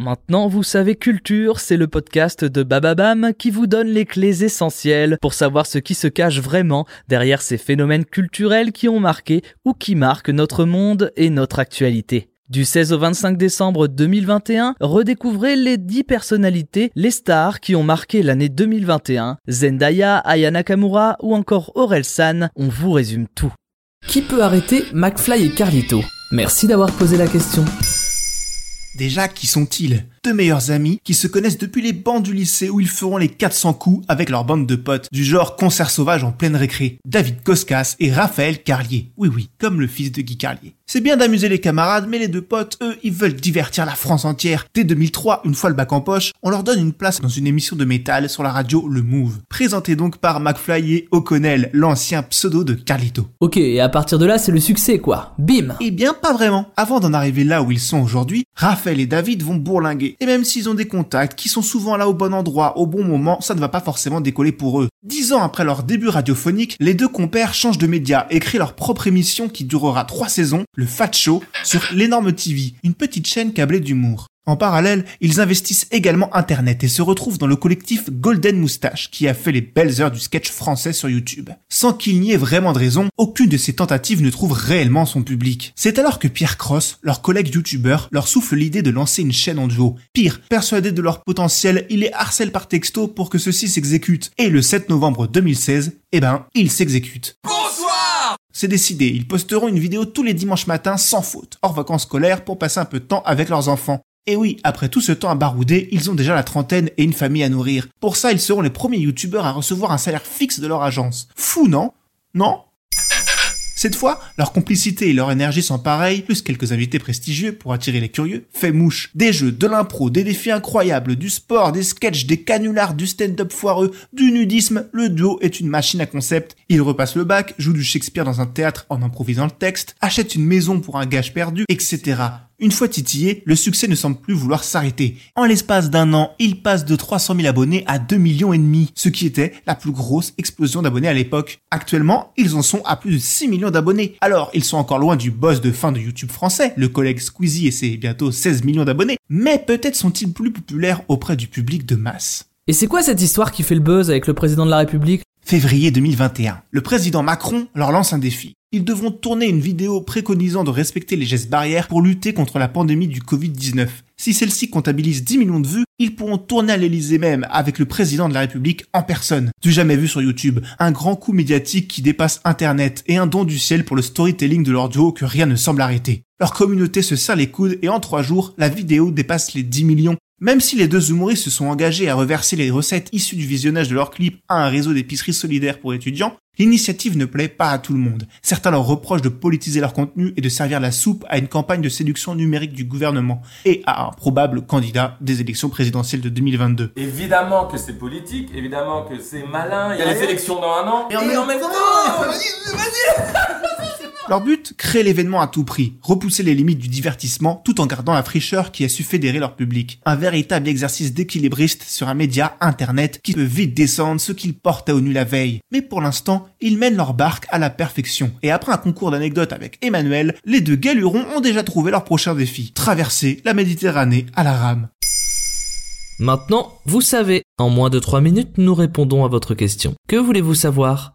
Maintenant, vous savez Culture, c'est le podcast de Bababam qui vous donne les clés essentielles pour savoir ce qui se cache vraiment derrière ces phénomènes culturels qui ont marqué ou qui marquent notre monde et notre actualité. Du 16 au 25 décembre 2021, redécouvrez les 10 personnalités, les stars qui ont marqué l'année 2021. Zendaya, Aya Nakamura ou encore Aurel San, on vous résume tout. Qui peut arrêter McFly et Carlito? Merci d'avoir posé la question. Déjà, qui sont-ils? Deux meilleurs amis qui se connaissent depuis les bancs du lycée où ils feront les 400 coups avec leur bande de potes du genre concert sauvage en pleine récré. David Koskas et Raphaël Carlier. Oui oui, comme le fils de Guy Carlier. C'est bien d'amuser les camarades, mais les deux potes, eux, ils veulent divertir la France entière. Dès 2003, une fois le bac en poche, on leur donne une place dans une émission de métal sur la radio Le Move. Présenté donc par McFly et O'Connell, l'ancien pseudo de Carlito. Ok, et à partir de là, c'est le succès quoi. Bim Eh bien, pas vraiment. Avant d'en arriver là où ils sont aujourd'hui, Raphaël et David vont bourlinguer. Et même s'ils ont des contacts qui sont souvent là au bon endroit, au bon moment, ça ne va pas forcément décoller pour eux. Dix ans après leur début radiophonique, les deux compères changent de média et créent leur propre émission qui durera trois saisons, le Fat Show, sur l'énorme TV, une petite chaîne câblée d'humour. En parallèle, ils investissent également Internet et se retrouvent dans le collectif Golden Moustache qui a fait les belles heures du sketch français sur YouTube. Sans qu'il n'y ait vraiment de raison, aucune de ces tentatives ne trouve réellement son public. C'est alors que Pierre Cross, leur collègue youtubeur, leur souffle l'idée de lancer une chaîne en duo. Pire, persuadé de leur potentiel, il les harcèle par texto pour que ceux-ci s'exécutent. Et le 7 novembre 2016, eh ben, ils s'exécutent. C'est décidé, ils posteront une vidéo tous les dimanches matins sans faute, hors vacances scolaires pour passer un peu de temps avec leurs enfants. Et oui, après tout ce temps à barouder, ils ont déjà la trentaine et une famille à nourrir. Pour ça, ils seront les premiers youtubeurs à recevoir un salaire fixe de leur agence. Fou, non? Non? Cette fois, leur complicité et leur énergie sont pareilles, plus quelques invités prestigieux pour attirer les curieux, fait mouche. Des jeux, de l'impro, des défis incroyables, du sport, des sketchs, des canulars, du stand-up foireux, du nudisme, le duo est une machine à concept. Ils repassent le bac, jouent du Shakespeare dans un théâtre en improvisant le texte, achètent une maison pour un gage perdu, etc. Une fois titillé, le succès ne semble plus vouloir s'arrêter. En l'espace d'un an, ils passent de 300 000 abonnés à 2 millions et demi, ce qui était la plus grosse explosion d'abonnés à l'époque. Actuellement, ils en sont à plus de 6 millions d'abonnés. Alors, ils sont encore loin du boss de fin de YouTube français, le collègue Squeezie et ses bientôt 16 millions d'abonnés, mais peut-être sont-ils plus populaires auprès du public de masse. Et c'est quoi cette histoire qui fait le buzz avec le président de la République? Février 2021. Le président Macron leur lance un défi. Ils devront tourner une vidéo préconisant de respecter les gestes barrières pour lutter contre la pandémie du Covid-19. Si celle-ci comptabilise 10 millions de vues, ils pourront tourner à l'Elysée même avec le président de la République en personne. Du jamais vu sur YouTube, un grand coup médiatique qui dépasse Internet et un don du ciel pour le storytelling de leur duo que rien ne semble arrêter. Leur communauté se serre les coudes et en trois jours, la vidéo dépasse les 10 millions même si les deux humoristes se sont engagés à reverser les recettes issues du visionnage de leurs clips à un réseau d'épiceries solidaires pour étudiants, l'initiative ne plaît pas à tout le monde. Certains leur reprochent de politiser leur contenu et de servir la soupe à une campagne de séduction numérique du gouvernement et à un probable candidat des élections présidentielles de 2022. Évidemment que c'est politique, évidemment que c'est malin, il y a les élections dans un an, et en même temps, leur but, créer l'événement à tout prix, repousser les limites du divertissement tout en gardant la fricheur qui a su fédérer leur public. Un véritable exercice d'équilibriste sur un média internet qui peut vite descendre ce qu'ils portent à ONU la veille. Mais pour l'instant, ils mènent leur barque à la perfection. Et après un concours d'anecdotes avec Emmanuel, les deux galurons ont déjà trouvé leur prochain défi. Traverser la Méditerranée à la rame. Maintenant, vous savez, en moins de 3 minutes, nous répondons à votre question. Que voulez-vous savoir?